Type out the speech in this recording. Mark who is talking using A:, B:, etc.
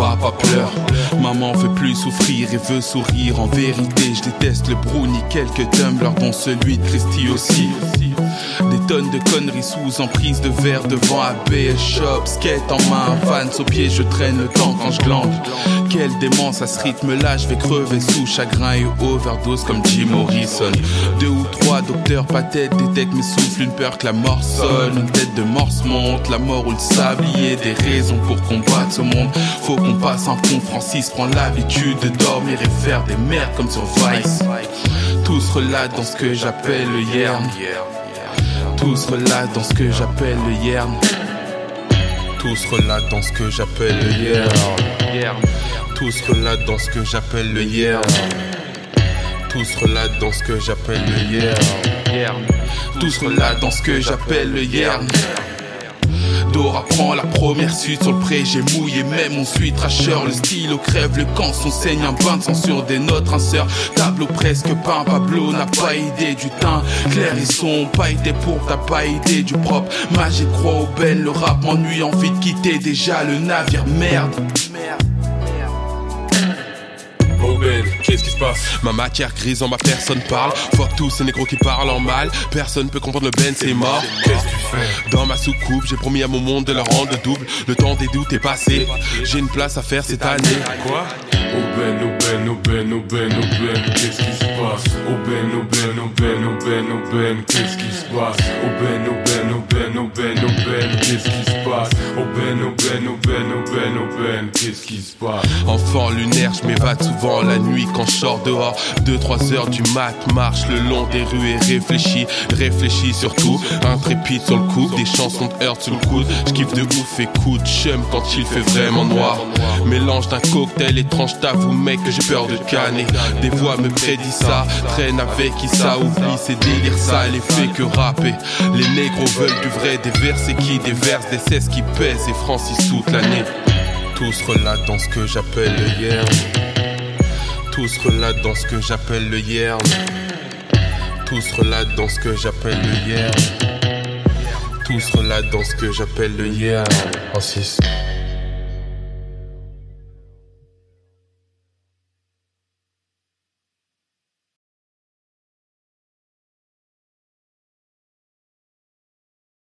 A: papa pleure. Maman veut plus souffrir et veut sourire. En vérité, je déteste le brownie, quelques tumblers, dont celui de Christy aussi. Tonnes de conneries sous emprise de verre devant ABS Shop, skate en main, fans au pied, je traîne le temps quand je glande. Quelle démence à ce rythme-là, je vais crever sous chagrin et overdose comme Jim Morrison. Deux ou trois docteurs tête détectent mes souffles, une peur que la mort sonne, une tête de morse monte, la mort ou le sablier, des raisons pour combattre ce monde. Faut qu'on passe un pont, Francis prend l'habitude de dormir et faire des merdes comme sur Vice. Tous relatent dans ce que j'appelle le yern. Tous relatent dans ce que j'appelle le yern. Tous relatent dans ce que j'appelle le yern. Tous relatent dans ce que j'appelle le yern. Tous relatent dans ce que j'appelle le yern. Tous relatent dans ce que j'appelle le yern. La première suite sur le pré, j'ai mouillé même mon suite tracheur, le stylo crève le camp, son saigne un bain de sang des notes, un sœur, tableau presque peint, Pablo n'a pas idée du teint, clair et son, pas idée pour t'as pas idée du propre, magique croix au belles, le rap m'ennuie, envie de quitter déjà le navire, merde.
B: Oh Ben, qu'est-ce qui se passe
A: Ma matière grise en ma personne parle. Fuck tous ces négros qui parlent en mal. Personne peut comprendre le Ben, c'est mort.
B: Qu'est-ce que tu fais
A: Dans ma soucoupe, j'ai promis à mon monde de leur rendre double. Le temps des doutes est passé. J'ai une place à faire cette année.
B: Quoi Oh Ben, oh Ben, oh Ben, oh Ben, oh Ben, qu'est-ce qui se passe Oh Ben, oh Ben, oh Ben, oh Ben, oh Ben, qu'est-ce qui se passe Oh Ben, oh Ben, oh Ben, oh Ben, oh Ben, qu'est-ce qui se passe Oh Ben, oh Ben, oh Ben, oh oh Ben, qu'est-ce qui se passe?
A: Enfant lunaire, je m'évade souvent la nuit quand je sors dehors. 2-3 heures du mat, marche le long des rues et réfléchis. Réfléchis surtout, intrépide sur le coup. Des chansons de heurt sur le coude. Je kiffe de ouf et coup de chum quand il fait vraiment noir. Mélange d'un cocktail étrange, t'avoue mec que j'ai peur de canner. Des voix me prédisent ça, traîne avec qui ça oublie ces délires ça les fait que rapper. Les négros veulent du vrai, des versets qui déversent, des cesses qui pèsent et Francis toute l'année. Tous relatent dans ce que j'appelle le yern. Tous relatent dans ce que j'appelle le yern. Tous relatent dans ce que j'appelle le yern. Tous relatent dans ce que j'appelle le yern. Francis.